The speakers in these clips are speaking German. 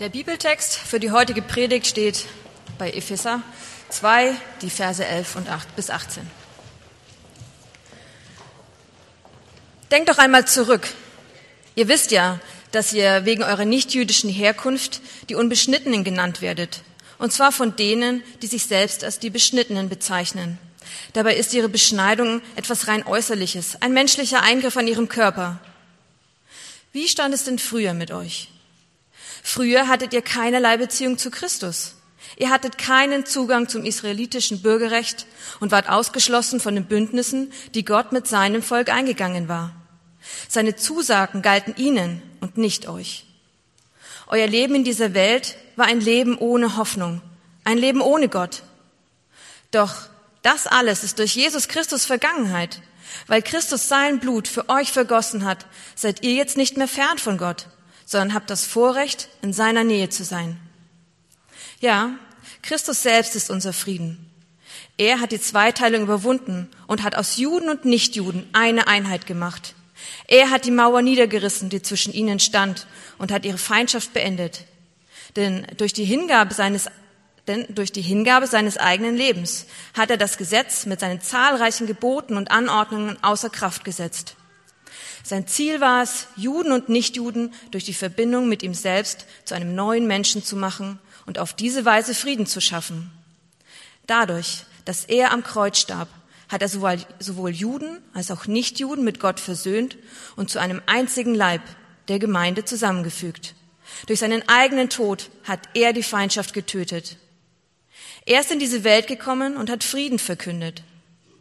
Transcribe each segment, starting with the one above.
Der Bibeltext für die heutige Predigt steht bei Epheser 2, die Verse 11 und 8 bis 18. Denkt doch einmal zurück. Ihr wisst ja, dass ihr wegen eurer nichtjüdischen Herkunft die Unbeschnittenen genannt werdet. Und zwar von denen, die sich selbst als die Beschnittenen bezeichnen. Dabei ist ihre Beschneidung etwas rein Äußerliches, ein menschlicher Eingriff an ihrem Körper. Wie stand es denn früher mit euch? Früher hattet ihr keinerlei Beziehung zu Christus. Ihr hattet keinen Zugang zum israelitischen Bürgerrecht und wart ausgeschlossen von den Bündnissen, die Gott mit seinem Volk eingegangen war. Seine Zusagen galten ihnen und nicht euch. Euer Leben in dieser Welt war ein Leben ohne Hoffnung, ein Leben ohne Gott. Doch das alles ist durch Jesus Christus Vergangenheit. Weil Christus sein Blut für euch vergossen hat, seid ihr jetzt nicht mehr fern von Gott sondern habt das Vorrecht, in seiner Nähe zu sein. Ja, Christus selbst ist unser Frieden. Er hat die Zweiteilung überwunden und hat aus Juden und Nichtjuden eine Einheit gemacht. Er hat die Mauer niedergerissen, die zwischen ihnen stand, und hat ihre Feindschaft beendet. Denn durch die Hingabe seines denn durch die Hingabe seines eigenen Lebens hat er das Gesetz mit seinen zahlreichen Geboten und Anordnungen außer Kraft gesetzt. Sein Ziel war es, Juden und Nichtjuden durch die Verbindung mit ihm selbst zu einem neuen Menschen zu machen und auf diese Weise Frieden zu schaffen. Dadurch, dass er am Kreuz starb, hat er sowohl, sowohl Juden als auch Nichtjuden mit Gott versöhnt und zu einem einzigen Leib der Gemeinde zusammengefügt. Durch seinen eigenen Tod hat er die Feindschaft getötet. Er ist in diese Welt gekommen und hat Frieden verkündet.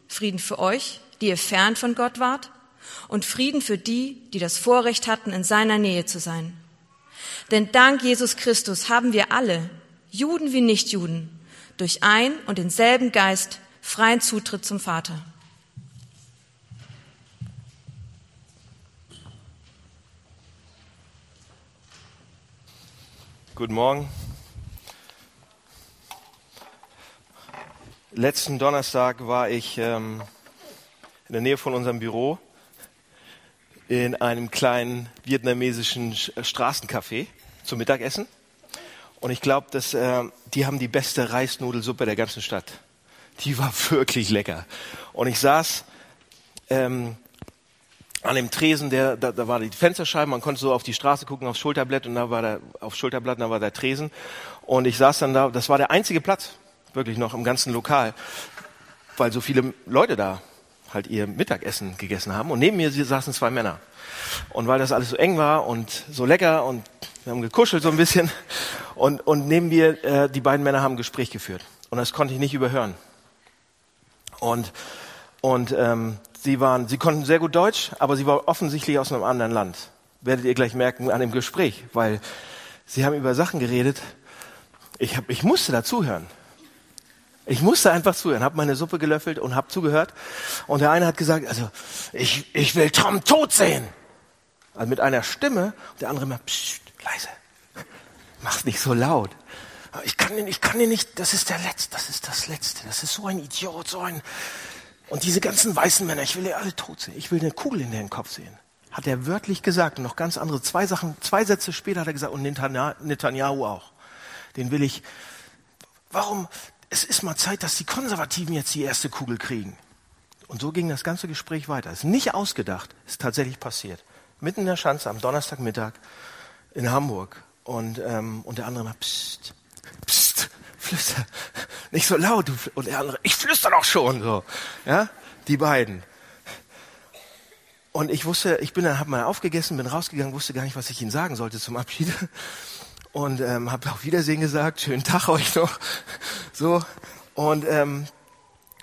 Frieden für euch, die ihr fern von Gott wart, und Frieden für die, die das Vorrecht hatten, in seiner Nähe zu sein. Denn dank Jesus Christus haben wir alle, Juden wie Nichtjuden, durch ein und denselben Geist freien Zutritt zum Vater. Guten Morgen. Letzten Donnerstag war ich ähm, in der Nähe von unserem Büro in einem kleinen vietnamesischen Straßencafé zum Mittagessen. Und ich glaube, dass äh, die haben die beste Reisnudelsuppe der ganzen Stadt. Die war wirklich lecker. Und ich saß ähm, an dem Tresen, der, da, da war die Fensterscheibe, man konnte so auf die Straße gucken, aufs Schulterblatt und da war der, auf Schulterblatt, da war der Tresen. Und ich saß dann da, das war der einzige Platz, wirklich noch im ganzen Lokal, weil so viele Leute da halt ihr Mittagessen gegessen haben. Und neben mir saßen zwei Männer. Und weil das alles so eng war und so lecker und wir haben gekuschelt so ein bisschen und, und neben mir, äh, die beiden Männer haben ein Gespräch geführt. Und das konnte ich nicht überhören. Und, und ähm, sie, waren, sie konnten sehr gut Deutsch, aber sie waren offensichtlich aus einem anderen Land. Werdet ihr gleich merken an dem Gespräch, weil sie haben über Sachen geredet. Ich, hab, ich musste dazuhören. Ich musste einfach zuhören, habe meine Suppe gelöffelt und habe zugehört. Und der eine hat gesagt, also ich, ich will Tom tot sehen. Also mit einer Stimme. Und der andere immer, psst, leise, mach's nicht so laut. Ich kann ihn, ich kann ihn nicht, das ist der Letzte, das ist das Letzte. Das ist so ein Idiot, so ein... Und diese ganzen weißen Männer, ich will die alle tot sehen. Ich will eine Kugel in den Kopf sehen. Hat er wörtlich gesagt. Und noch ganz andere, zwei Sachen, zwei Sätze später hat er gesagt, und Netanyahu auch. Den will ich, warum, es ist mal Zeit, dass die Konservativen jetzt die erste Kugel kriegen. Und so ging das ganze Gespräch weiter. Es ist nicht ausgedacht, ist tatsächlich passiert. Mitten in der Schanze am Donnerstagmittag in Hamburg. Und, ähm, und der andere mal, psst, psst, flüster, nicht so laut. Und der andere, ich flüster doch schon, so. Ja, die beiden. Und ich wusste, ich bin dann, hab mal aufgegessen, bin rausgegangen, wusste gar nicht, was ich ihnen sagen sollte zum Abschied und ähm, habe auf Wiedersehen gesagt, schönen Tag euch noch. So und ähm,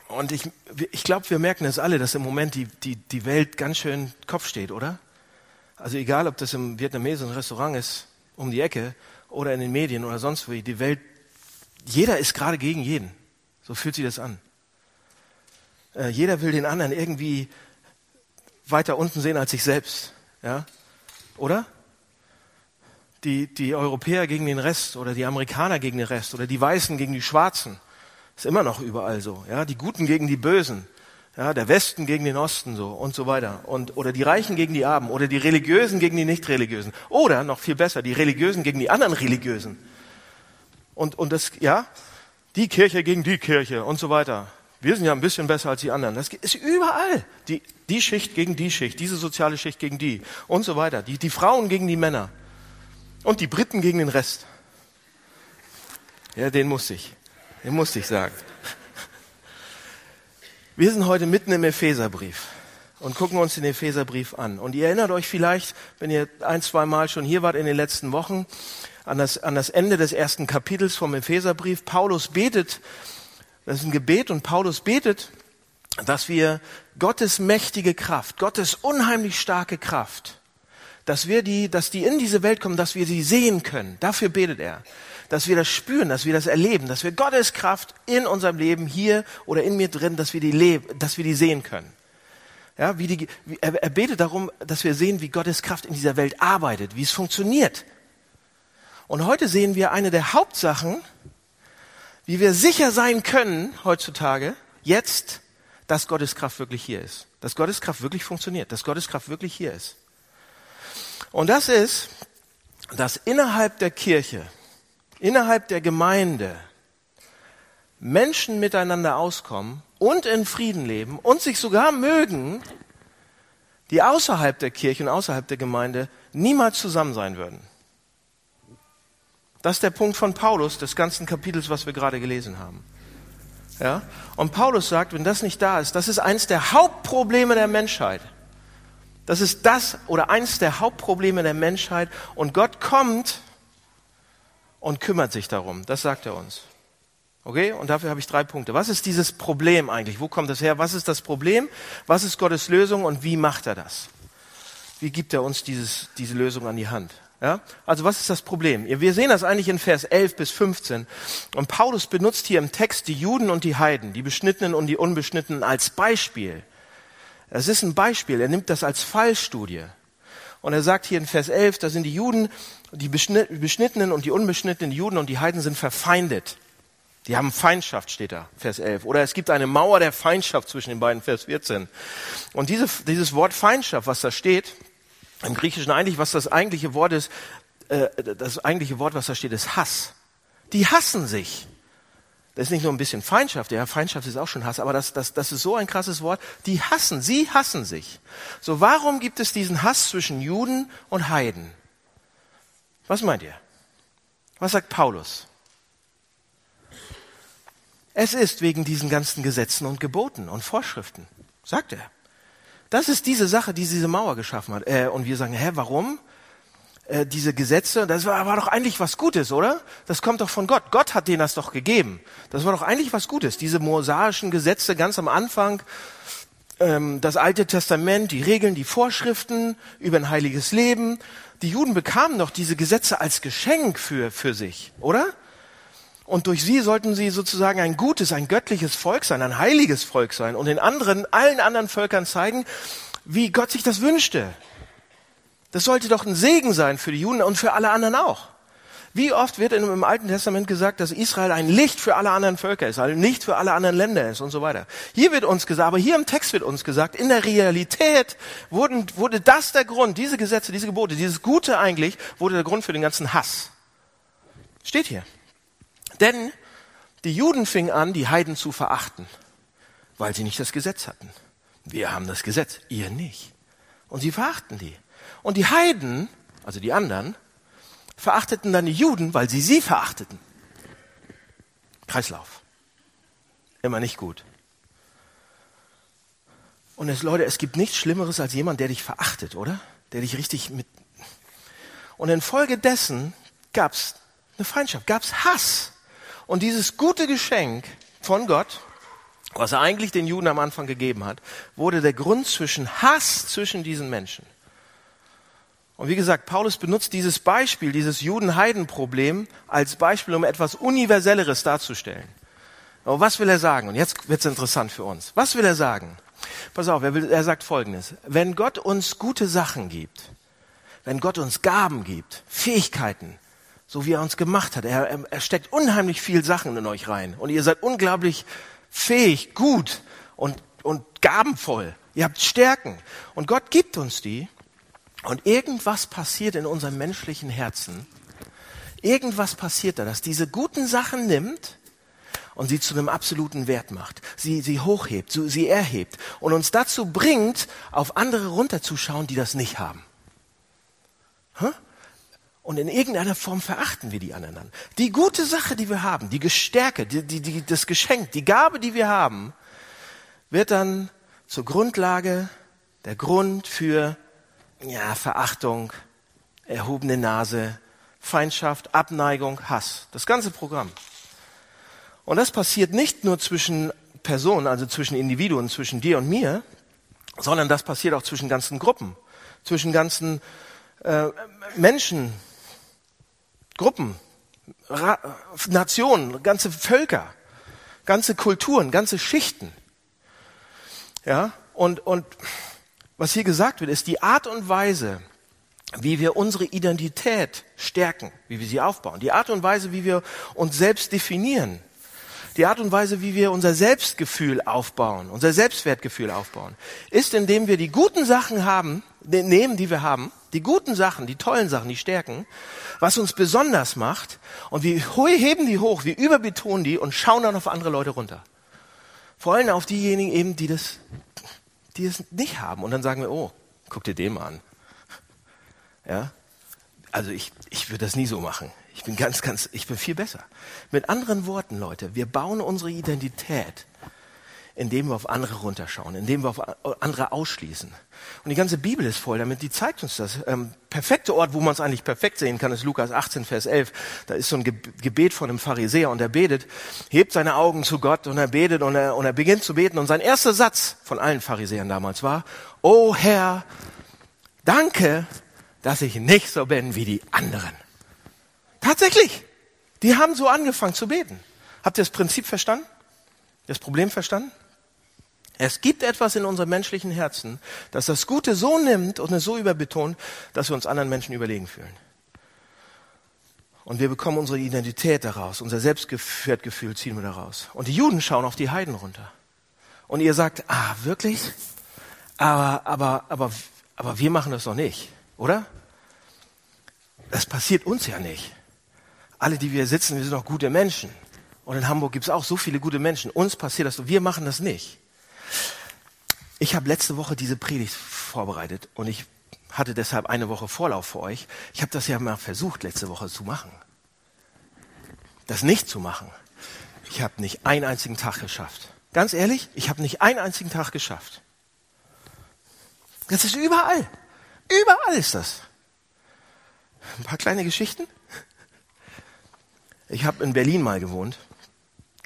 und ich ich glaube, wir merken das alle, dass im Moment die die die Welt ganz schön Kopf steht, oder? Also egal, ob das im vietnamesischen Restaurant ist um die Ecke oder in den Medien oder sonst wo, die Welt, jeder ist gerade gegen jeden. So fühlt sich das an. Äh, jeder will den anderen irgendwie weiter unten sehen als sich selbst, ja? Oder? Die, die Europäer gegen den Rest oder die Amerikaner gegen den Rest oder die Weißen gegen die Schwarzen. Ist immer noch überall so. Ja, die Guten gegen die Bösen. Ja, der Westen gegen den Osten so und so weiter. Und, oder die Reichen gegen die Armen oder die Religiösen gegen die Nicht-Religiösen. Oder noch viel besser, die Religiösen gegen die anderen Religiösen. Und, und das, ja, die Kirche gegen die Kirche und so weiter. Wir sind ja ein bisschen besser als die anderen. Das ist überall. Die, die Schicht gegen die Schicht, diese soziale Schicht gegen die und so weiter. Die, die Frauen gegen die Männer. Und die Briten gegen den Rest. Ja, den muss ich. Den muss ich sagen. Wir sind heute mitten im Epheserbrief und gucken uns den Epheserbrief an. Und ihr erinnert euch vielleicht, wenn ihr ein, zwei Mal schon hier wart in den letzten Wochen, an das, an das Ende des ersten Kapitels vom Epheserbrief. Paulus betet, das ist ein Gebet und Paulus betet, dass wir Gottes mächtige Kraft, Gottes unheimlich starke Kraft, dass wir die, dass die in diese Welt kommen, dass wir sie sehen können. Dafür betet er dass wir das spüren, dass wir das erleben, dass wir Gottes Kraft in unserem Leben hier oder in mir drin, dass wir die leben, dass wir die sehen können. Ja, wie die, wie, er, er betet darum, dass wir sehen, wie Gottes Kraft in dieser Welt arbeitet, wie es funktioniert. Und heute sehen wir eine der Hauptsachen, wie wir sicher sein können heutzutage, jetzt, dass Gottes Kraft wirklich hier ist. Dass Gottes Kraft wirklich funktioniert, dass Gottes Kraft wirklich hier ist. Und das ist, dass innerhalb der Kirche innerhalb der Gemeinde Menschen miteinander auskommen und in Frieden leben und sich sogar mögen, die außerhalb der Kirche und außerhalb der Gemeinde niemals zusammen sein würden. Das ist der Punkt von Paulus, des ganzen Kapitels, was wir gerade gelesen haben. Ja? Und Paulus sagt, wenn das nicht da ist, das ist eines der Hauptprobleme der Menschheit. Das ist das oder eines der Hauptprobleme der Menschheit. Und Gott kommt und kümmert sich darum. Das sagt er uns. Okay? Und dafür habe ich drei Punkte. Was ist dieses Problem eigentlich? Wo kommt das her? Was ist das Problem? Was ist Gottes Lösung und wie macht er das? Wie gibt er uns dieses, diese Lösung an die Hand? Ja? Also was ist das Problem? Wir sehen das eigentlich in Vers 11 bis 15. Und Paulus benutzt hier im Text die Juden und die Heiden, die Beschnittenen und die Unbeschnittenen als Beispiel. Es ist ein Beispiel. Er nimmt das als Fallstudie. Und er sagt hier in Vers 11, da sind die Juden, die Beschnittenen und die Unbeschnittenen, Juden und die Heiden sind verfeindet. Die haben Feindschaft, steht da, Vers 11. Oder es gibt eine Mauer der Feindschaft zwischen den beiden, Vers 14. Und diese, dieses Wort Feindschaft, was da steht, im Griechischen eigentlich, was das eigentliche Wort ist, äh, das eigentliche Wort, was da steht, ist Hass. Die hassen sich. Das ist nicht nur ein bisschen Feindschaft, ja, Feindschaft ist auch schon Hass, aber das, das, das ist so ein krasses Wort. Die hassen, sie hassen sich. So, warum gibt es diesen Hass zwischen Juden und Heiden? Was meint ihr? Was sagt Paulus? Es ist wegen diesen ganzen Gesetzen und Geboten und Vorschriften, sagt er. Das ist diese Sache, die diese Mauer geschaffen hat. Äh, und wir sagen, hä, warum? Äh, diese Gesetze, das war, war doch eigentlich was Gutes, oder? Das kommt doch von Gott. Gott hat denen das doch gegeben. Das war doch eigentlich was Gutes. Diese mosaischen Gesetze ganz am Anfang, ähm, das Alte Testament, die Regeln, die Vorschriften über ein heiliges Leben. Die Juden bekamen doch diese Gesetze als Geschenk für, für sich, oder? Und durch sie sollten sie sozusagen ein gutes, ein göttliches Volk sein, ein heiliges Volk sein und den anderen, allen anderen Völkern zeigen, wie Gott sich das wünschte. Das sollte doch ein Segen sein für die Juden und für alle anderen auch. Wie oft wird im Alten Testament gesagt, dass Israel ein Licht für alle anderen Völker ist, ein Licht für alle anderen Länder ist und so weiter. Hier wird uns gesagt, aber hier im Text wird uns gesagt, in der Realität wurden, wurde das der Grund, diese Gesetze, diese Gebote, dieses Gute eigentlich, wurde der Grund für den ganzen Hass. Steht hier. Denn die Juden fingen an, die Heiden zu verachten, weil sie nicht das Gesetz hatten. Wir haben das Gesetz, ihr nicht. Und sie verachten die. Und die Heiden, also die anderen, verachteten dann die Juden, weil sie sie verachteten. Kreislauf. Immer nicht gut. Und es, Leute, es gibt nichts Schlimmeres als jemand, der dich verachtet, oder? Der dich richtig mit. Und infolgedessen gab es eine Feindschaft, gab es Hass. Und dieses gute Geschenk von Gott, was er eigentlich den Juden am Anfang gegeben hat, wurde der Grund zwischen Hass zwischen diesen Menschen. Und wie gesagt, Paulus benutzt dieses Beispiel, dieses Juden-Heiden-Problem als Beispiel, um etwas Universelleres darzustellen. Aber was will er sagen? Und jetzt wird's interessant für uns. Was will er sagen? Pass auf, er, will, er sagt Folgendes. Wenn Gott uns gute Sachen gibt, wenn Gott uns Gaben gibt, Fähigkeiten, so wie er uns gemacht hat, er, er steckt unheimlich viel Sachen in euch rein und ihr seid unglaublich fähig, gut und und gabenvoll. Ihr habt Stärken. Und Gott gibt uns die. Und irgendwas passiert in unserem menschlichen Herzen. Irgendwas passiert da, dass diese guten Sachen nimmt und sie zu einem absoluten Wert macht. Sie, sie hochhebt, sie erhebt und uns dazu bringt, auf andere runterzuschauen, die das nicht haben. Und in irgendeiner Form verachten wir die anderen. Die gute Sache, die wir haben, die Gestärke, die, die, die, das Geschenk, die Gabe, die wir haben, wird dann zur Grundlage, der Grund für ja, Verachtung, erhobene Nase, Feindschaft, Abneigung, Hass. Das ganze Programm. Und das passiert nicht nur zwischen Personen, also zwischen Individuen, zwischen dir und mir, sondern das passiert auch zwischen ganzen Gruppen, zwischen ganzen äh, Menschen, Gruppen, Ra Nationen, ganze Völker, ganze Kulturen, ganze Schichten. Ja, und, und was hier gesagt wird, ist die Art und Weise, wie wir unsere Identität stärken, wie wir sie aufbauen, die Art und Weise, wie wir uns selbst definieren, die Art und Weise, wie wir unser Selbstgefühl aufbauen, unser Selbstwertgefühl aufbauen, ist, indem wir die guten Sachen haben, ne, nehmen, die wir haben, die guten Sachen, die tollen Sachen, die Stärken, was uns besonders macht, und wir heben die hoch, wir überbetonen die und schauen dann auf andere Leute runter. Vor allem auf diejenigen eben, die das, die es nicht haben. Und dann sagen wir, oh, guck dir den mal an. Ja? Also ich, ich würde das nie so machen. Ich bin ganz, ganz, ich bin viel besser. Mit anderen Worten, Leute, wir bauen unsere Identität, indem wir auf andere runterschauen, indem wir auf andere ausschließen. Und die ganze Bibel ist voll damit, die zeigt uns das. Ähm, perfekte Ort, wo man es eigentlich perfekt sehen kann, ist Lukas 18, Vers 11. Da ist so ein Gebet von einem Pharisäer und er betet, hebt seine Augen zu Gott und er betet und er, und er beginnt zu beten. Und sein erster Satz von allen Pharisäern damals war, Oh Herr, danke, dass ich nicht so bin wie die anderen. Tatsächlich. Die haben so angefangen zu beten. Habt ihr das Prinzip verstanden? Das Problem verstanden? Es gibt etwas in unserem menschlichen Herzen, das das Gute so nimmt und es so überbetont, dass wir uns anderen Menschen überlegen fühlen. Und wir bekommen unsere Identität daraus, unser Selbstwertgefühl ziehen wir daraus. Und die Juden schauen auf die Heiden runter. Und ihr sagt, ah, wirklich? Aber, aber, aber, aber wir machen das doch nicht, oder? Das passiert uns ja nicht alle, die wir sitzen, wir sind auch gute Menschen. Und in Hamburg gibt es auch so viele gute Menschen. Uns passiert das. Wir machen das nicht. Ich habe letzte Woche diese Predigt vorbereitet und ich hatte deshalb eine Woche Vorlauf für euch. Ich habe das ja mal versucht, letzte Woche zu machen. Das nicht zu machen. Ich habe nicht einen einzigen Tag geschafft. Ganz ehrlich, ich habe nicht einen einzigen Tag geschafft. Das ist überall. Überall ist das. Ein paar kleine Geschichten. Ich habe in Berlin mal gewohnt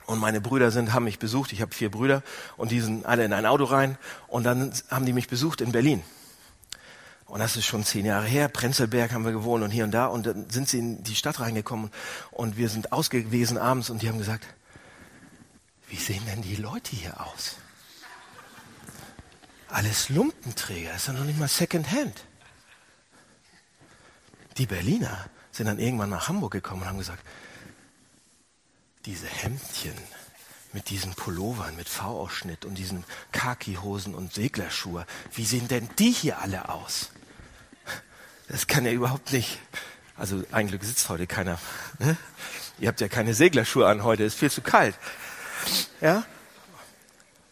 und meine Brüder sind, haben mich besucht. Ich habe vier Brüder und die sind alle in ein Auto rein und dann haben die mich besucht in Berlin. Und das ist schon zehn Jahre her. Prenzlberg haben wir gewohnt und hier und da. Und dann sind sie in die Stadt reingekommen und wir sind ausgewesen abends und die haben gesagt, wie sehen denn die Leute hier aus? Alles Lumpenträger, ist ja noch nicht mal Secondhand. Die Berliner sind dann irgendwann nach Hamburg gekommen und haben gesagt, diese Hemdchen mit diesen Pullovern, mit V-Ausschnitt und diesen Khaki-Hosen und Seglerschuhe, wie sehen denn die hier alle aus? Das kann ja überhaupt nicht. Also ein Glück sitzt heute keiner. Ne? Ihr habt ja keine Seglerschuhe an heute, ist viel zu kalt. Ja?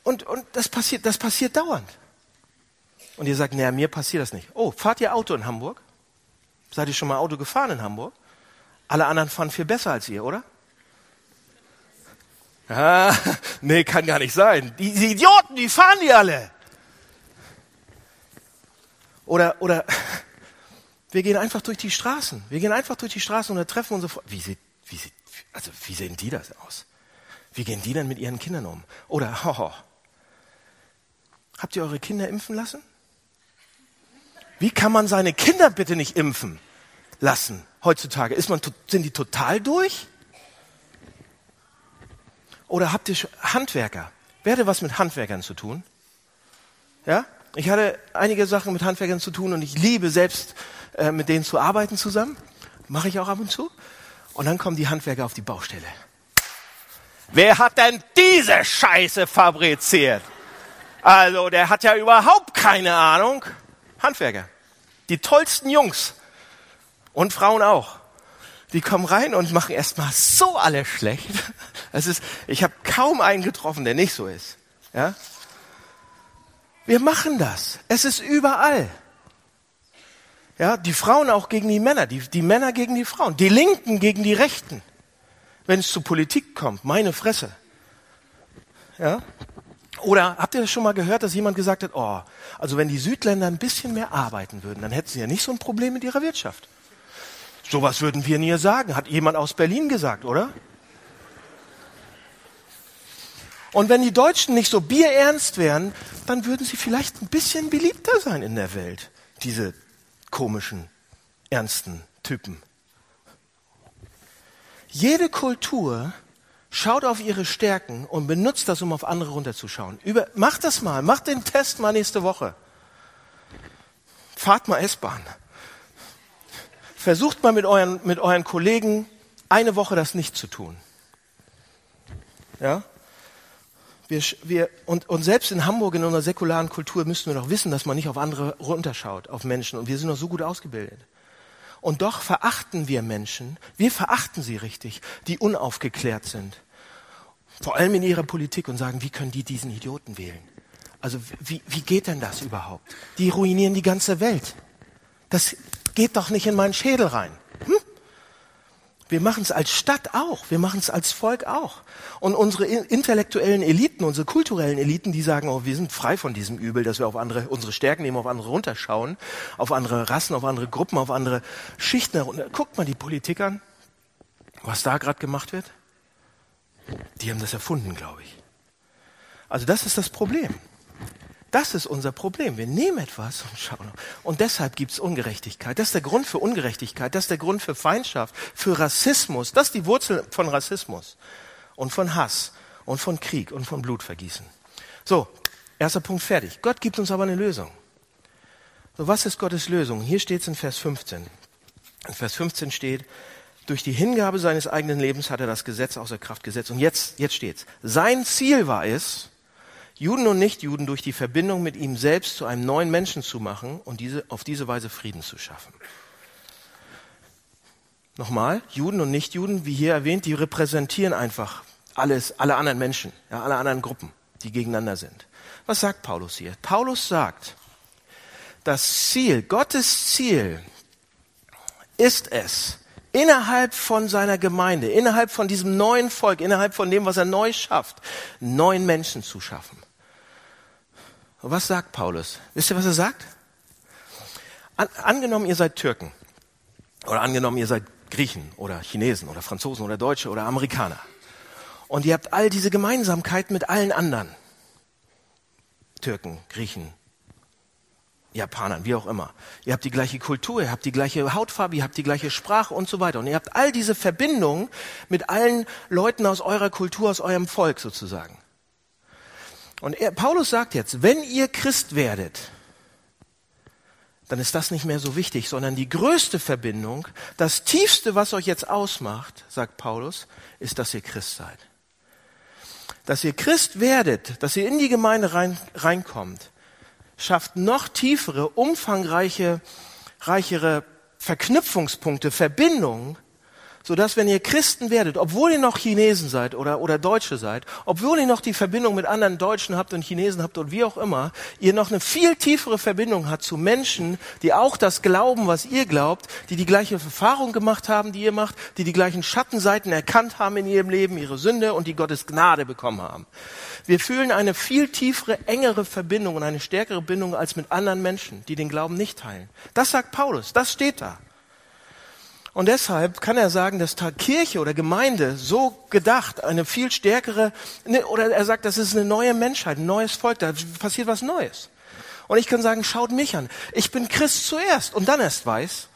Und, und das passiert, das passiert dauernd. Und ihr sagt, naja, mir passiert das nicht. Oh, fahrt ihr Auto in Hamburg? Seid ihr schon mal Auto gefahren in Hamburg? Alle anderen fahren viel besser als ihr, oder? Ah, nee, kann gar nicht sein. Die, die Idioten, die fahren die alle. Oder, oder, wir gehen einfach durch die Straßen. Wir gehen einfach durch die Straßen und da treffen unsere Freunde. Wie sieht, wie sieht, also, wie sehen die das aus? Wie gehen die denn mit ihren Kindern um? Oder, hoho. Habt ihr eure Kinder impfen lassen? Wie kann man seine Kinder bitte nicht impfen lassen heutzutage? Ist man, sind die total durch? Oder habt ihr Handwerker? Wer hatte was mit Handwerkern zu tun? Ja? Ich hatte einige Sachen mit Handwerkern zu tun und ich liebe selbst äh, mit denen zu arbeiten zusammen. Mache ich auch ab und zu. Und dann kommen die Handwerker auf die Baustelle. Wer hat denn diese Scheiße fabriziert? Also, der hat ja überhaupt keine Ahnung. Handwerker. Die tollsten Jungs. Und Frauen auch. Die kommen rein und machen erstmal so alles schlecht. Es ist, ich habe kaum einen getroffen, der nicht so ist. Ja? Wir machen das. Es ist überall. Ja, die Frauen auch gegen die Männer, die, die Männer gegen die Frauen, die Linken gegen die Rechten. Wenn es zu Politik kommt, meine Fresse. Ja? Oder habt ihr das schon mal gehört, dass jemand gesagt hat, oh, also wenn die Südländer ein bisschen mehr arbeiten würden, dann hätten sie ja nicht so ein Problem mit ihrer Wirtschaft. Sowas würden wir nie sagen, hat jemand aus Berlin gesagt, oder? Und wenn die Deutschen nicht so bierernst wären, dann würden sie vielleicht ein bisschen beliebter sein in der Welt, diese komischen, ernsten Typen. Jede Kultur schaut auf ihre Stärken und benutzt das, um auf andere runterzuschauen. Über, macht das mal, macht den Test mal nächste Woche. Fahrt mal S-Bahn. Versucht mal mit euren, mit euren Kollegen eine Woche das nicht zu tun. Ja? Wir, wir, und, und selbst in Hamburg in unserer säkularen Kultur müssen wir doch wissen, dass man nicht auf andere runterschaut, auf Menschen. Und wir sind doch so gut ausgebildet. Und doch verachten wir Menschen, wir verachten sie richtig, die unaufgeklärt sind. Vor allem in ihrer Politik und sagen, wie können die diesen Idioten wählen? Also wie, wie geht denn das überhaupt? Die ruinieren die ganze Welt. Das geht doch nicht in meinen Schädel rein. Hm? Wir machen es als Stadt auch, wir machen es als Volk auch. Und unsere intellektuellen Eliten, unsere kulturellen Eliten, die sagen, oh, wir sind frei von diesem Übel, dass wir auf andere, unsere Stärken nehmen, auf andere runterschauen, auf andere Rassen, auf andere Gruppen, auf andere Schichten herunter. Guckt mal die Politik an, was da gerade gemacht wird. Die haben das erfunden, glaube ich. Also das ist das Problem. Das ist unser Problem. Wir nehmen etwas und schauen. Und deshalb gibt es Ungerechtigkeit. Das ist der Grund für Ungerechtigkeit. Das ist der Grund für Feindschaft, für Rassismus. Das ist die Wurzel von Rassismus und von Hass und von Krieg und von Blutvergießen. So, erster Punkt fertig. Gott gibt uns aber eine Lösung. So, was ist Gottes Lösung? Hier steht es in Vers 15. In Vers 15 steht, durch die Hingabe seines eigenen Lebens hat er das Gesetz außer Kraft gesetzt. Und jetzt, jetzt steht's. Sein Ziel war es, Juden und Nichtjuden durch die Verbindung mit ihm selbst zu einem neuen Menschen zu machen und diese, auf diese Weise Frieden zu schaffen. Nochmal, Juden und Nichtjuden, wie hier erwähnt, die repräsentieren einfach alles, alle anderen Menschen, ja, alle anderen Gruppen, die gegeneinander sind. Was sagt Paulus hier? Paulus sagt, das Ziel, Gottes Ziel ist es, innerhalb von seiner Gemeinde, innerhalb von diesem neuen Volk, innerhalb von dem, was er neu schafft, neuen Menschen zu schaffen. Und was sagt Paulus? Wisst ihr, was er sagt? An, angenommen, ihr seid Türken. Oder angenommen, ihr seid Griechen oder Chinesen oder Franzosen oder Deutsche oder Amerikaner. Und ihr habt all diese Gemeinsamkeit mit allen anderen. Türken, Griechen, Japanern, wie auch immer. Ihr habt die gleiche Kultur, ihr habt die gleiche Hautfarbe, ihr habt die gleiche Sprache und so weiter. Und ihr habt all diese Verbindungen mit allen Leuten aus eurer Kultur, aus eurem Volk sozusagen. Und er, Paulus sagt jetzt, wenn ihr Christ werdet, dann ist das nicht mehr so wichtig, sondern die größte Verbindung, das tiefste, was euch jetzt ausmacht, sagt Paulus, ist, dass ihr Christ seid. Dass ihr Christ werdet, dass ihr in die Gemeinde rein, reinkommt, schafft noch tiefere, umfangreiche, reichere Verknüpfungspunkte, Verbindungen so dass wenn ihr Christen werdet, obwohl ihr noch Chinesen seid oder, oder Deutsche seid, obwohl ihr noch die Verbindung mit anderen Deutschen habt und Chinesen habt und wie auch immer, ihr noch eine viel tiefere Verbindung habt zu Menschen, die auch das glauben, was ihr glaubt, die die gleiche Erfahrung gemacht haben, die ihr macht, die die gleichen Schattenseiten erkannt haben in ihrem Leben, ihre Sünde und die Gottes Gnade bekommen haben. Wir fühlen eine viel tiefere, engere Verbindung und eine stärkere Bindung als mit anderen Menschen, die den Glauben nicht teilen. Das sagt Paulus, das steht da. Und deshalb kann er sagen, dass Kirche oder Gemeinde so gedacht, eine viel stärkere, ne, oder er sagt, das ist eine neue Menschheit, ein neues Volk, da passiert was Neues. Und ich kann sagen, schaut mich an. Ich bin Christ zuerst und dann erst weiß.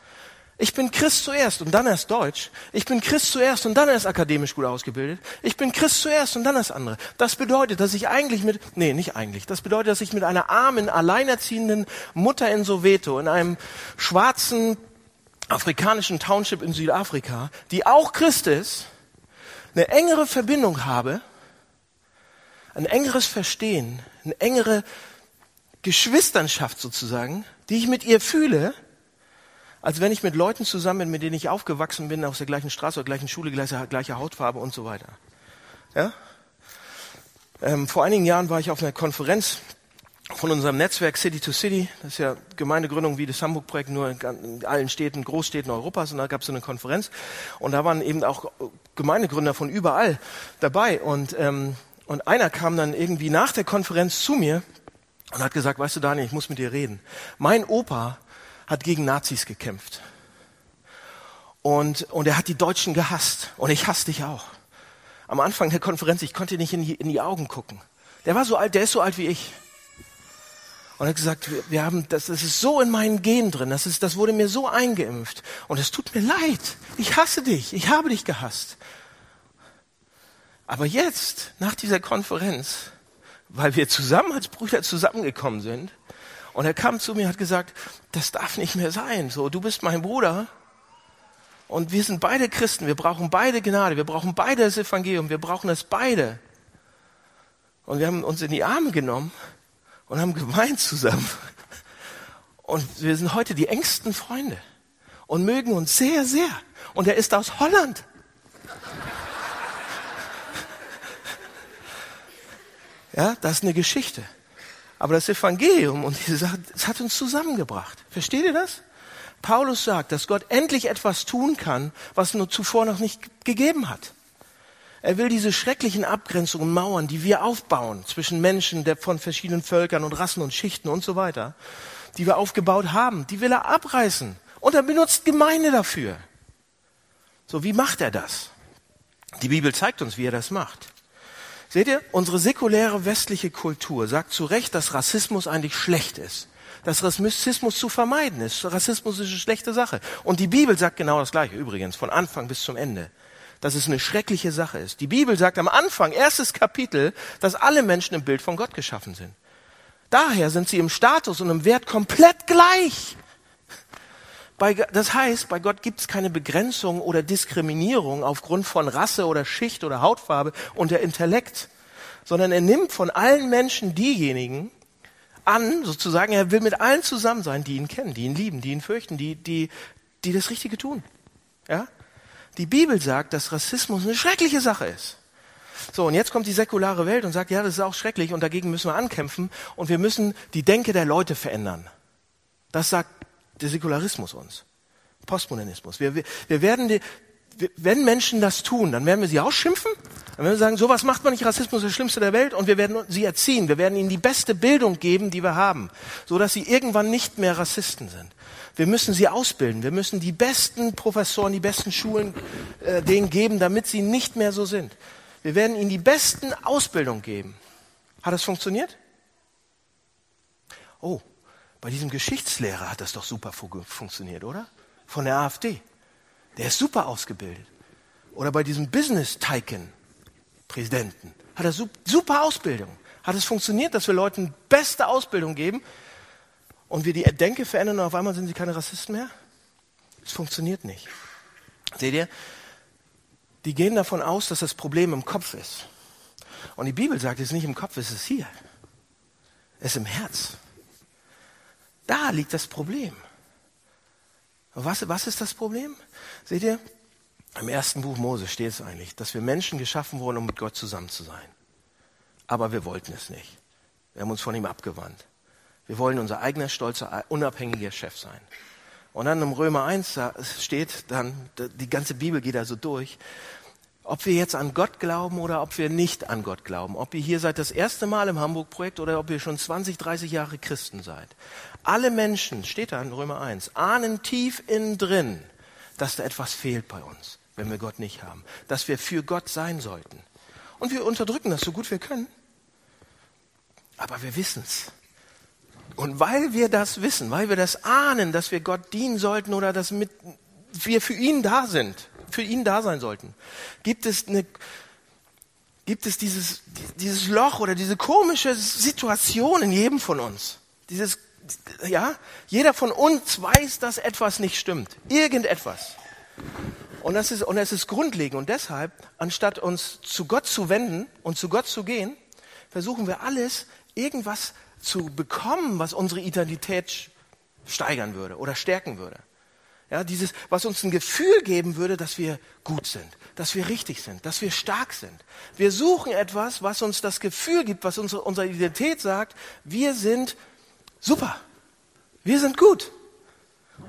Ich bin Christ zuerst und dann erst Deutsch. Ich bin Christ zuerst und dann erst akademisch gut ausgebildet. Ich bin Christ zuerst und dann erst andere. Das bedeutet, dass ich eigentlich mit, nee, nicht eigentlich. Das bedeutet, dass ich mit einer armen, alleinerziehenden Mutter in Soweto, in einem schwarzen afrikanischen Township in Südafrika, die auch Christ ist, eine engere Verbindung habe, ein engeres Verstehen, eine engere Geschwisternschaft sozusagen, die ich mit ihr fühle, als wenn ich mit Leuten zusammen bin, mit denen ich aufgewachsen bin, aus der gleichen Straße, der gleichen Schule, gleiche, gleiche Hautfarbe und so weiter. Ja? Ähm, vor einigen Jahren war ich auf einer Konferenz von unserem Netzwerk City to City. Das ist ja Gemeindegründung wie das Hamburg-Projekt, nur in allen Städten, Großstädten Europas. Und da gab es so eine Konferenz. Und da waren eben auch Gemeindegründer von überall dabei. Und, ähm, und einer kam dann irgendwie nach der Konferenz zu mir und hat gesagt, weißt du Daniel, ich muss mit dir reden. Mein Opa hat gegen Nazis gekämpft. Und, und er hat die Deutschen gehasst. Und ich hasse dich auch. Am Anfang der Konferenz, ich konnte nicht in die, in die Augen gucken. Der war so alt, der ist so alt wie ich. Und er hat gesagt, wir, haben, das, das ist so in meinen Genen drin, das, ist, das wurde mir so eingeimpft. Und es tut mir leid. Ich hasse dich. Ich habe dich gehasst. Aber jetzt, nach dieser Konferenz, weil wir zusammen als Brüder zusammengekommen sind, und er kam zu mir und hat gesagt, das darf nicht mehr sein. So, du bist mein Bruder. Und wir sind beide Christen. Wir brauchen beide Gnade. Wir brauchen beide das Evangelium. Wir brauchen es beide. Und wir haben uns in die Arme genommen und haben geweint zusammen. Und wir sind heute die engsten Freunde und mögen uns sehr, sehr. Und er ist aus Holland. Ja, das ist eine Geschichte. Aber das Evangelium und diese Sache, es hat uns zusammengebracht. Versteht ihr das? Paulus sagt, dass Gott endlich etwas tun kann, was nur zuvor noch nicht gegeben hat. Er will diese schrecklichen Abgrenzungen, Mauern, die wir aufbauen zwischen Menschen der von verschiedenen Völkern und Rassen und Schichten und so weiter, die wir aufgebaut haben, die will er abreißen. Und er benutzt Gemeinde dafür. So, wie macht er das? Die Bibel zeigt uns, wie er das macht. Seht ihr, unsere säkuläre westliche Kultur sagt zu Recht, dass Rassismus eigentlich schlecht ist. Dass Rassismus zu vermeiden ist. Rassismus ist eine schlechte Sache. Und die Bibel sagt genau das Gleiche, übrigens, von Anfang bis zum Ende. Dass es eine schreckliche Sache ist. Die Bibel sagt am Anfang, erstes Kapitel, dass alle Menschen im Bild von Gott geschaffen sind. Daher sind sie im Status und im Wert komplett gleich. Bei, das heißt, bei Gott gibt es keine Begrenzung oder Diskriminierung aufgrund von Rasse oder Schicht oder Hautfarbe und der Intellekt, sondern er nimmt von allen Menschen diejenigen an, sozusagen, er will mit allen zusammen sein, die ihn kennen, die ihn lieben, die ihn fürchten, die, die, die das Richtige tun. Ja? Die Bibel sagt, dass Rassismus eine schreckliche Sache ist. So, und jetzt kommt die säkulare Welt und sagt, ja, das ist auch schrecklich und dagegen müssen wir ankämpfen und wir müssen die Denke der Leute verändern. Das sagt der Säkularismus uns. Postmodernismus. Wir, wir, wir werden, die, wenn Menschen das tun, dann werden wir sie ausschimpfen. Dann werden wir sagen, sowas macht man nicht, Rassismus ist das Schlimmste der Welt. Und wir werden sie erziehen. Wir werden ihnen die beste Bildung geben, die wir haben. So dass sie irgendwann nicht mehr Rassisten sind. Wir müssen sie ausbilden. Wir müssen die besten Professoren, die besten Schulen äh, denen geben, damit sie nicht mehr so sind. Wir werden ihnen die besten Ausbildung geben. Hat das funktioniert? Oh, bei diesem Geschichtslehrer hat das doch super funktioniert, oder? Von der AfD. Der ist super ausgebildet. Oder bei diesem Business-Tycoon-Präsidenten hat er super Ausbildung. Hat es funktioniert, dass wir Leuten beste Ausbildung geben und wir die Denke verändern und auf einmal sind sie keine Rassisten mehr? Es funktioniert nicht. Seht ihr? Die gehen davon aus, dass das Problem im Kopf ist. Und die Bibel sagt, es ist nicht im Kopf, es ist hier. Es ist im Herz. Da liegt das Problem. Was, was ist das Problem? Seht ihr? Im ersten Buch Mose steht es eigentlich, dass wir Menschen geschaffen wurden, um mit Gott zusammen zu sein. Aber wir wollten es nicht. Wir haben uns von ihm abgewandt. Wir wollen unser eigener, stolzer, unabhängiger Chef sein. Und dann im Römer 1 steht dann, die ganze Bibel geht also durch, ob wir jetzt an Gott glauben oder ob wir nicht an Gott glauben, ob ihr hier seid das erste Mal im Hamburg-Projekt oder ob ihr schon 20, 30 Jahre Christen seid. Alle Menschen, steht da in Römer 1, ahnen tief innen drin, dass da etwas fehlt bei uns, wenn wir Gott nicht haben, dass wir für Gott sein sollten. Und wir unterdrücken das so gut wir können. Aber wir wissen's. Und weil wir das wissen, weil wir das ahnen, dass wir Gott dienen sollten oder dass mit, wir für ihn da sind, für ihn da sein sollten, gibt es eine, gibt es dieses, dieses Loch oder diese komische Situation in jedem von uns. Dieses, ja, jeder von uns weiß, dass etwas nicht stimmt. Irgendetwas. Und das ist, und das ist grundlegend. Und deshalb, anstatt uns zu Gott zu wenden und zu Gott zu gehen, versuchen wir alles, irgendwas zu bekommen, was unsere Identität steigern würde oder stärken würde. Ja, dieses, was uns ein Gefühl geben würde, dass wir gut sind, dass wir richtig sind, dass wir stark sind. Wir suchen etwas, was uns das Gefühl gibt, was unsere, unsere Identität sagt, wir sind super, wir sind gut.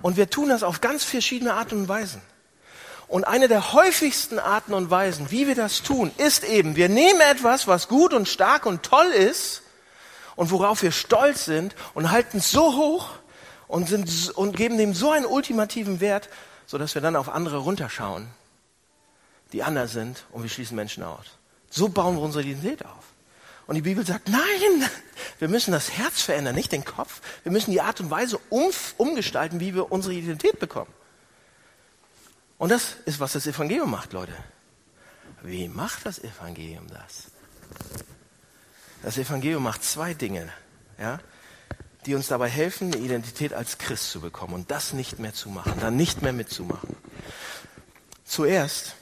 Und wir tun das auf ganz verschiedene Arten und Weisen. Und eine der häufigsten Arten und Weisen, wie wir das tun, ist eben, wir nehmen etwas, was gut und stark und toll ist und worauf wir stolz sind und halten es so hoch und, sind, und geben dem so einen ultimativen Wert, sodass wir dann auf andere runterschauen, die anders sind und wir schließen Menschen aus. So bauen wir unsere Identität auf. Und die Bibel sagt, nein, wir müssen das Herz verändern, nicht den Kopf. Wir müssen die Art und Weise um, umgestalten, wie wir unsere Identität bekommen. Und das ist, was das Evangelium macht, Leute. Wie macht das Evangelium das? Das Evangelium macht zwei Dinge, ja, die uns dabei helfen, eine Identität als Christ zu bekommen und das nicht mehr zu machen, dann nicht mehr mitzumachen. Zuerst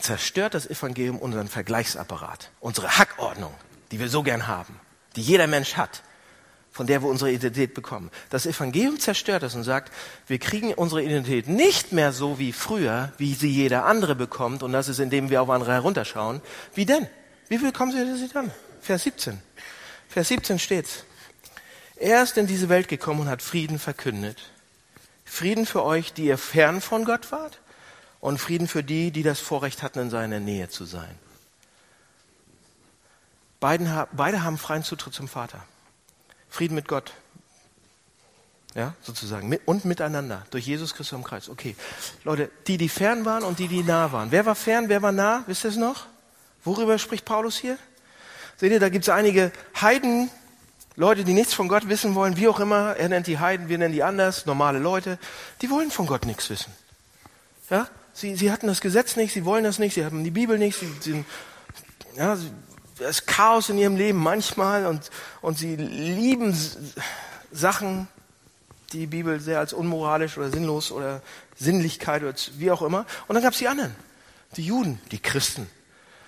zerstört das Evangelium unseren Vergleichsapparat, unsere Hackordnung, die wir so gern haben, die jeder Mensch hat von der wir unsere Identität bekommen. Das Evangelium zerstört das und sagt, wir kriegen unsere Identität nicht mehr so wie früher, wie sie jeder andere bekommt, und das ist, indem wir auf andere herunterschauen. Wie denn? Wie viel kommen Sie das dann? Vers 17. Vers 17 steht's. Er ist in diese Welt gekommen und hat Frieden verkündet. Frieden für euch, die ihr fern von Gott wart, und Frieden für die, die das Vorrecht hatten, in seiner Nähe zu sein. Beiden, beide haben freien Zutritt zum Vater. Frieden mit Gott. Ja, sozusagen. Und miteinander. Durch Jesus Christus am Kreuz. Okay. Leute, die, die fern waren und die, die nah waren. Wer war fern, wer war nah? Wisst ihr es noch? Worüber spricht Paulus hier? Seht ihr, da gibt es einige Heiden, Leute, die nichts von Gott wissen wollen, wie auch immer. Er nennt die Heiden, wir nennen die anders, normale Leute. Die wollen von Gott nichts wissen. Ja? Sie, sie hatten das Gesetz nicht, sie wollen das nicht, sie haben die Bibel nicht, sie, sie, ja, sie das Chaos in ihrem Leben manchmal und, und sie lieben Sachen, die die Bibel sehr als unmoralisch oder sinnlos oder Sinnlichkeit oder wie auch immer. Und dann gab es die anderen, die Juden, die Christen.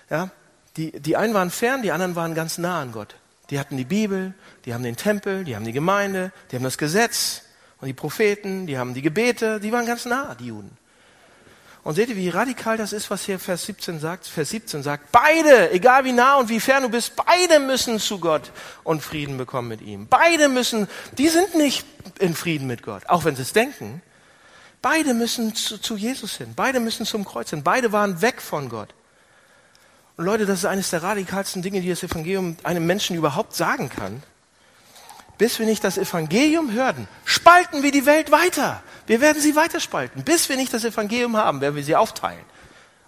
Ja, die, die einen waren fern, die anderen waren ganz nah an Gott. Die hatten die Bibel, die haben den Tempel, die haben die Gemeinde, die haben das Gesetz und die Propheten, die haben die Gebete, die waren ganz nah, die Juden. Und seht ihr, wie radikal das ist, was hier Vers 17 sagt? Vers 17 sagt, beide, egal wie nah und wie fern du bist, beide müssen zu Gott und Frieden bekommen mit ihm. Beide müssen, die sind nicht in Frieden mit Gott, auch wenn sie es denken. Beide müssen zu, zu Jesus hin. Beide müssen zum Kreuz hin. Beide waren weg von Gott. Und Leute, das ist eines der radikalsten Dinge, die das Evangelium einem Menschen überhaupt sagen kann bis wir nicht das Evangelium hörten, spalten wir die Welt weiter. Wir werden sie weiterspalten. Bis wir nicht das Evangelium haben, werden wir sie aufteilen.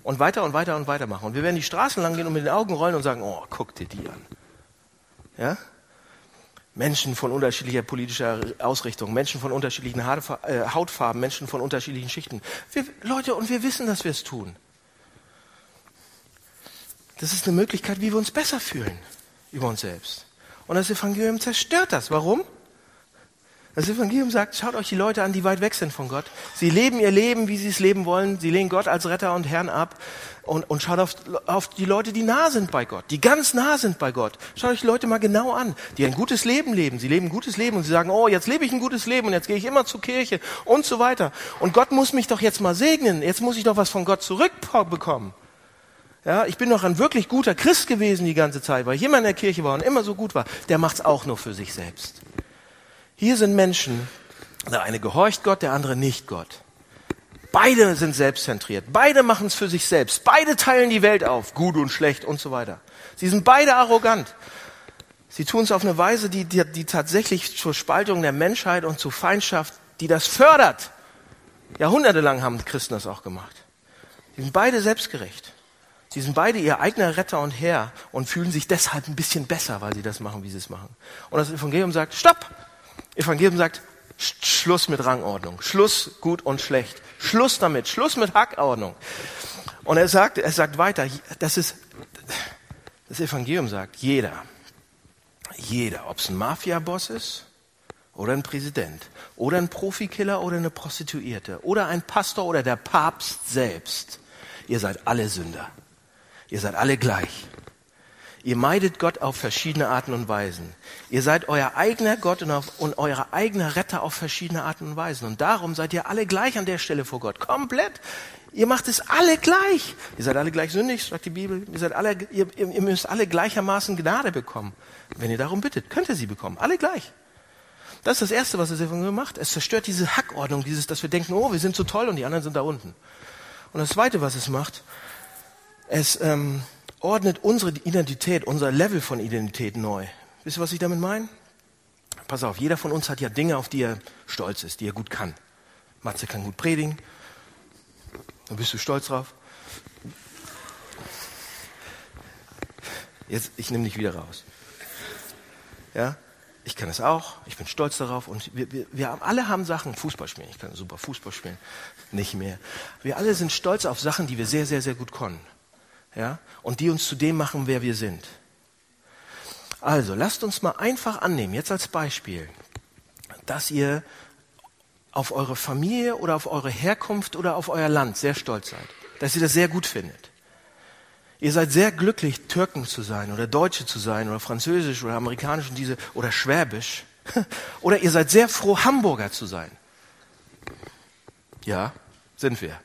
Und weiter und weiter und weiter machen. Und wir werden die Straßen lang gehen und mit den Augen rollen und sagen, oh, guck dir die an. Ja? Menschen von unterschiedlicher politischer Ausrichtung, Menschen von unterschiedlichen äh, Hautfarben, Menschen von unterschiedlichen Schichten. Wir, Leute, und wir wissen, dass wir es tun. Das ist eine Möglichkeit, wie wir uns besser fühlen über uns selbst. Und das Evangelium zerstört das. Warum? Das Evangelium sagt, schaut euch die Leute an, die weit weg sind von Gott. Sie leben ihr Leben, wie sie es leben wollen. Sie lehnen Gott als Retter und Herrn ab. Und, und schaut auf, auf die Leute, die nah sind bei Gott, die ganz nah sind bei Gott. Schaut euch die Leute mal genau an, die ein gutes Leben leben. Sie leben ein gutes Leben und sie sagen, oh, jetzt lebe ich ein gutes Leben und jetzt gehe ich immer zur Kirche und so weiter. Und Gott muss mich doch jetzt mal segnen. Jetzt muss ich doch was von Gott zurückbekommen. Ja, ich bin doch ein wirklich guter Christ gewesen die ganze Zeit, weil ich immer in der Kirche war und immer so gut war. Der macht's auch nur für sich selbst. Hier sind Menschen, der eine gehorcht Gott, der andere nicht Gott. Beide sind selbstzentriert. Beide machen es für sich selbst. Beide teilen die Welt auf, gut und schlecht und so weiter. Sie sind beide arrogant. Sie tun es auf eine Weise, die, die, die tatsächlich zur Spaltung der Menschheit und zur Feindschaft, die das fördert. Jahrhundertelang haben Christen das auch gemacht. Sie sind beide selbstgerecht. Sie sind beide ihr eigener Retter und Herr und fühlen sich deshalb ein bisschen besser, weil sie das machen, wie sie es machen. Und das Evangelium sagt, stopp! Evangelium sagt, Schluss mit Rangordnung. Schluss gut und schlecht. Schluss damit. Schluss mit Hackordnung. Und er sagt, er sagt weiter, das ist, das Evangelium sagt, jeder, jeder, ob es ein Mafia-Boss ist oder ein Präsident oder ein Profikiller oder eine Prostituierte oder ein Pastor oder der Papst selbst, ihr seid alle Sünder. Ihr seid alle gleich. Ihr meidet Gott auf verschiedene Arten und Weisen. Ihr seid euer eigener Gott und, auf, und euer eigener Retter auf verschiedene Arten und Weisen. Und darum seid ihr alle gleich an der Stelle vor Gott. Komplett. Ihr macht es alle gleich. Ihr seid alle gleich sündig, sagt die Bibel. Ihr, seid alle, ihr, ihr müsst alle gleichermaßen Gnade bekommen. Wenn ihr darum bittet, könnt ihr sie bekommen. Alle gleich. Das ist das Erste, was das Evangelium macht. Es zerstört diese Hackordnung, dieses, dass wir denken, oh, wir sind so toll und die anderen sind da unten. Und das Zweite, was es macht, es ähm, ordnet unsere Identität, unser Level von Identität neu. Wisst ihr, was ich damit meine? Pass auf, jeder von uns hat ja Dinge, auf die er stolz ist, die er gut kann. Matze kann gut predigen. Dann bist du stolz drauf. Jetzt, ich nehme dich wieder raus. Ja, ich kann es auch, ich bin stolz darauf und wir, wir, wir alle haben Sachen, Fußball spielen, ich kann super Fußball spielen, nicht mehr. Wir alle sind stolz auf Sachen, die wir sehr, sehr, sehr gut können. Ja, und die uns zu dem machen, wer wir sind. Also, lasst uns mal einfach annehmen, jetzt als Beispiel, dass ihr auf eure Familie oder auf eure Herkunft oder auf euer Land sehr stolz seid, dass ihr das sehr gut findet. Ihr seid sehr glücklich, Türken zu sein oder Deutsche zu sein oder Französisch oder Amerikanisch und diese oder Schwäbisch. Oder ihr seid sehr froh, Hamburger zu sein. Ja, sind wir.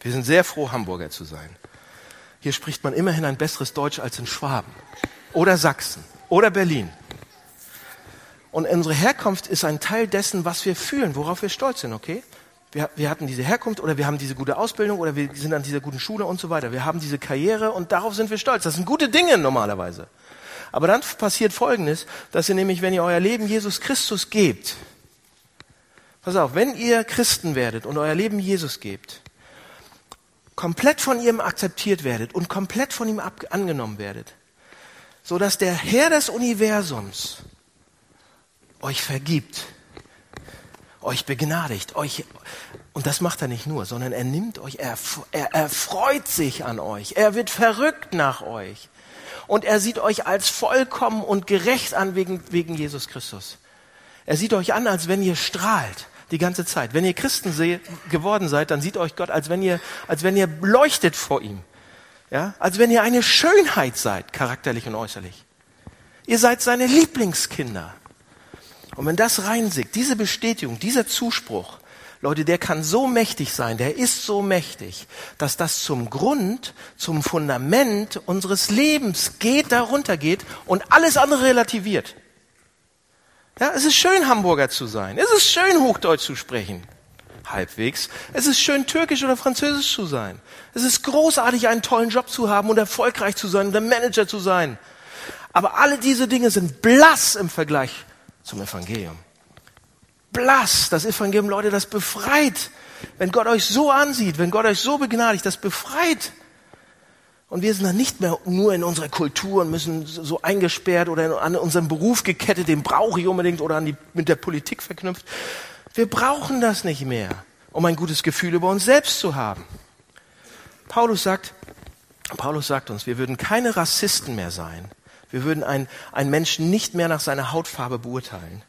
Wir sind sehr froh, Hamburger zu sein. Hier spricht man immerhin ein besseres Deutsch als in Schwaben oder Sachsen oder Berlin. Und unsere Herkunft ist ein Teil dessen, was wir fühlen, worauf wir stolz sind, okay? wir, wir hatten diese Herkunft oder wir haben diese gute Ausbildung oder wir sind an dieser guten Schule und so weiter. Wir haben diese Karriere und darauf sind wir stolz. Das sind gute Dinge normalerweise. Aber dann passiert Folgendes, dass ihr nämlich, wenn ihr euer Leben Jesus Christus gebt, pass auf, wenn ihr Christen werdet und euer Leben Jesus gebt, komplett von ihm akzeptiert werdet und komplett von ihm angenommen werdet, so dass der Herr des Universums euch vergibt, euch begnadigt, euch, und das macht er nicht nur, sondern er nimmt euch, er, er, er sich an euch, er wird verrückt nach euch. Und er sieht euch als vollkommen und gerecht an wegen, wegen Jesus Christus. Er sieht euch an, als wenn ihr strahlt die ganze Zeit. Wenn ihr Christen geworden seid, dann sieht euch Gott, als wenn ihr, als wenn ihr leuchtet vor ihm. Ja? Als wenn ihr eine Schönheit seid, charakterlich und äußerlich. Ihr seid seine Lieblingskinder. Und wenn das reinsickt, diese Bestätigung, dieser Zuspruch, Leute, der kann so mächtig sein, der ist so mächtig, dass das zum Grund, zum Fundament unseres Lebens geht, darunter geht und alles andere relativiert. Ja, es ist schön, Hamburger zu sein. Es ist schön, Hochdeutsch zu sprechen. Halbwegs. Es ist schön, Türkisch oder Französisch zu sein. Es ist großartig, einen tollen Job zu haben und erfolgreich zu sein und der Manager zu sein. Aber alle diese Dinge sind blass im Vergleich zum Evangelium. Blass, das Evangelium, Leute, das befreit. Wenn Gott euch so ansieht, wenn Gott euch so begnadigt, das befreit. Und wir sind dann nicht mehr nur in unserer Kultur und müssen so eingesperrt oder an unseren Beruf gekettet, den brauche ich unbedingt oder die, mit der Politik verknüpft. Wir brauchen das nicht mehr, um ein gutes Gefühl über uns selbst zu haben. Paulus sagt, Paulus sagt uns, wir würden keine Rassisten mehr sein, wir würden einen, einen Menschen nicht mehr nach seiner Hautfarbe beurteilen.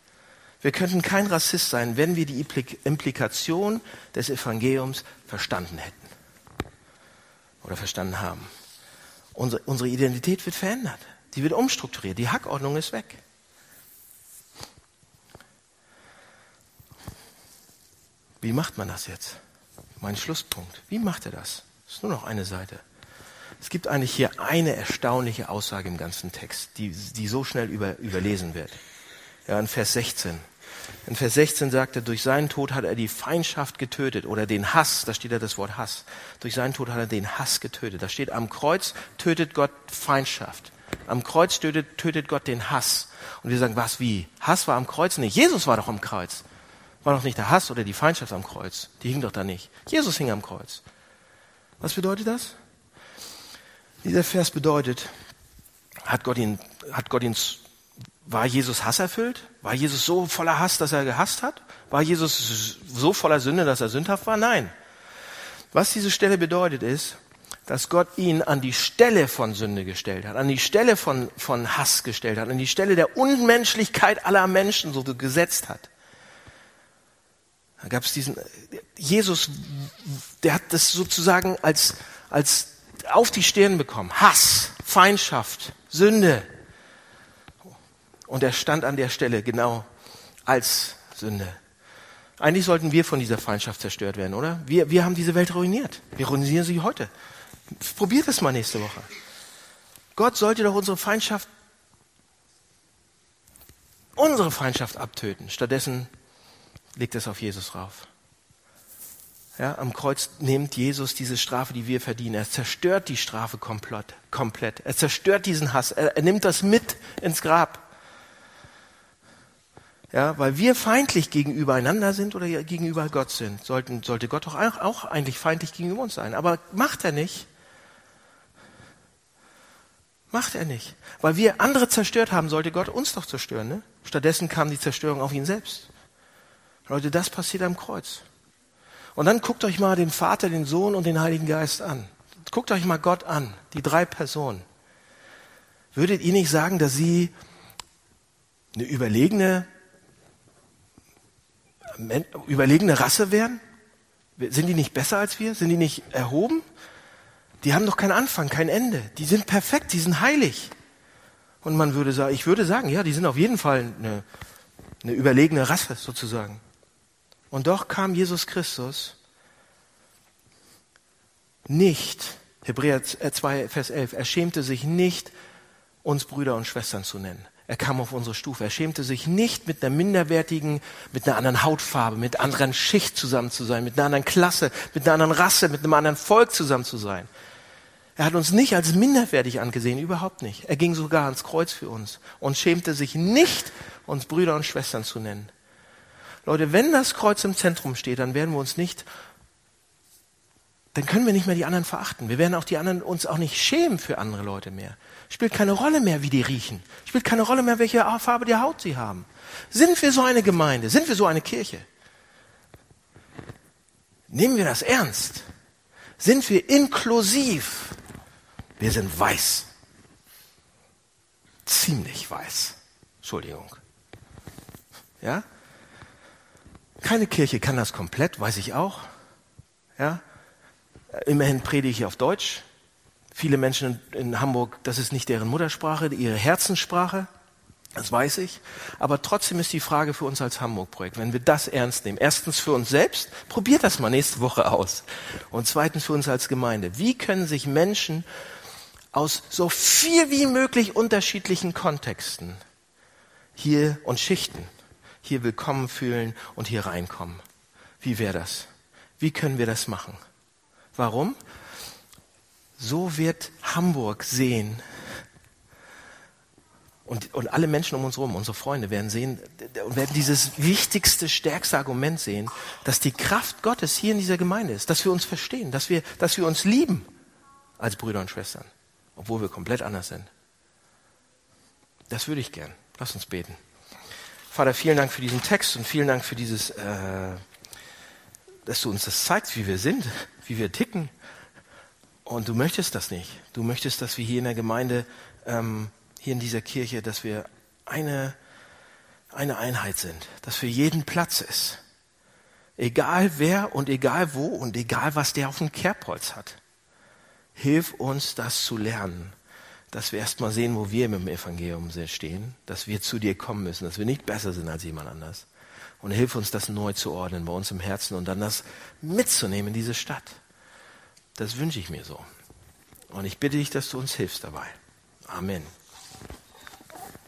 Wir könnten kein Rassist sein, wenn wir die Implikation des Evangeliums verstanden hätten oder verstanden haben. Unsere, unsere Identität wird verändert. Die wird umstrukturiert. Die Hackordnung ist weg. Wie macht man das jetzt? Mein Schlusspunkt. Wie macht er das? Das ist nur noch eine Seite. Es gibt eigentlich hier eine erstaunliche Aussage im ganzen Text, die, die so schnell über, überlesen wird. Ja, in Vers 16. In Vers 16 sagt er, durch seinen Tod hat er die Feindschaft getötet oder den Hass, da steht ja das Wort Hass. Durch seinen Tod hat er den Hass getötet. Da steht, am Kreuz tötet Gott Feindschaft. Am Kreuz tötet, tötet Gott den Hass. Und wir sagen, was, wie? Hass war am Kreuz nicht. Jesus war doch am Kreuz. War doch nicht der Hass oder die Feindschaft am Kreuz. Die hing doch da nicht. Jesus hing am Kreuz. Was bedeutet das? Dieser Vers bedeutet, hat Gott ihn, hat Gott ihn, war Jesus hasserfüllt? War Jesus so voller Hass, dass er gehasst hat? War Jesus so voller Sünde, dass er sündhaft war? Nein. Was diese Stelle bedeutet ist, dass Gott ihn an die Stelle von Sünde gestellt hat, an die Stelle von, von Hass gestellt hat, an die Stelle der Unmenschlichkeit aller Menschen so gesetzt hat. Da gab es diesen, Jesus, der hat das sozusagen als, als auf die Stirn bekommen. Hass, Feindschaft, Sünde. Und er stand an der Stelle genau als Sünde. Eigentlich sollten wir von dieser Feindschaft zerstört werden, oder? Wir, wir haben diese Welt ruiniert. Wir ruinieren sie heute. Probiert es mal nächste Woche. Gott sollte doch unsere Feindschaft, unsere Feindschaft abtöten. Stattdessen legt es auf Jesus rauf. Ja, am Kreuz nimmt Jesus diese Strafe, die wir verdienen. Er zerstört die Strafe komplett. Er zerstört diesen Hass. Er, er nimmt das mit ins Grab. Ja, weil wir feindlich gegenüber einander sind oder gegenüber Gott sind, sollten, sollte Gott doch auch, eigentlich feindlich gegenüber uns sein. Aber macht er nicht. Macht er nicht. Weil wir andere zerstört haben, sollte Gott uns doch zerstören. Ne? Stattdessen kam die Zerstörung auf ihn selbst. Leute, das passiert am Kreuz. Und dann guckt euch mal den Vater, den Sohn und den Heiligen Geist an. Guckt euch mal Gott an, die drei Personen. Würdet ihr nicht sagen, dass sie eine überlegene, überlegene Rasse wären? Sind die nicht besser als wir? Sind die nicht erhoben? Die haben doch keinen Anfang, kein Ende. Die sind perfekt, die sind heilig. Und man würde sagen, ich würde sagen, ja, die sind auf jeden Fall eine, eine überlegene Rasse sozusagen. Und doch kam Jesus Christus nicht, Hebräer 2, Vers 11, er schämte sich nicht, uns Brüder und Schwestern zu nennen. Er kam auf unsere Stufe. Er schämte sich nicht, mit einer minderwertigen, mit einer anderen Hautfarbe, mit einer anderen Schicht zusammen zu sein, mit einer anderen Klasse, mit einer anderen Rasse, mit einem anderen Volk zusammen zu sein. Er hat uns nicht als minderwertig angesehen, überhaupt nicht. Er ging sogar ans Kreuz für uns und schämte sich nicht, uns Brüder und Schwestern zu nennen. Leute, wenn das Kreuz im Zentrum steht, dann werden wir uns nicht, dann können wir nicht mehr die anderen verachten. Wir werden auch die anderen uns auch nicht schämen für andere Leute mehr. Spielt keine Rolle mehr, wie die riechen. Spielt keine Rolle mehr, welche Farbe der Haut sie haben. Sind wir so eine Gemeinde? Sind wir so eine Kirche? Nehmen wir das ernst? Sind wir inklusiv? Wir sind weiß. Ziemlich weiß. Entschuldigung. Ja? Keine Kirche kann das komplett, weiß ich auch. Ja? Immerhin predige ich auf Deutsch. Viele Menschen in Hamburg, das ist nicht deren Muttersprache, ihre Herzenssprache. Das weiß ich. Aber trotzdem ist die Frage für uns als Hamburg-Projekt, wenn wir das ernst nehmen. Erstens für uns selbst, probiert das mal nächste Woche aus. Und zweitens für uns als Gemeinde. Wie können sich Menschen aus so viel wie möglich unterschiedlichen Kontexten hier und Schichten hier willkommen fühlen und hier reinkommen. Wie wäre das? Wie können wir das machen? Warum? So wird Hamburg sehen, und, und alle Menschen um uns herum, unsere Freunde, werden sehen und werden dieses wichtigste, stärkste Argument sehen, dass die Kraft Gottes hier in dieser Gemeinde ist, dass wir uns verstehen, dass wir, dass wir uns lieben als Brüder und Schwestern, obwohl wir komplett anders sind. Das würde ich gern. Lass uns beten. Vater, vielen Dank für diesen Text und vielen Dank für dieses, äh, dass du uns das zeigst, wie wir sind, wie wir ticken. Und du möchtest das nicht. Du möchtest, dass wir hier in der Gemeinde, ähm, hier in dieser Kirche, dass wir eine, eine Einheit sind, dass für jeden Platz ist. Egal wer und egal wo und egal was der auf dem Kerbholz hat. Hilf uns, das zu lernen dass wir erstmal sehen, wo wir mit dem Evangelium stehen, dass wir zu dir kommen müssen, dass wir nicht besser sind als jemand anders. Und hilf uns, das neu zu ordnen bei uns im Herzen und dann das mitzunehmen in diese Stadt. Das wünsche ich mir so. Und ich bitte dich, dass du uns hilfst dabei. Amen.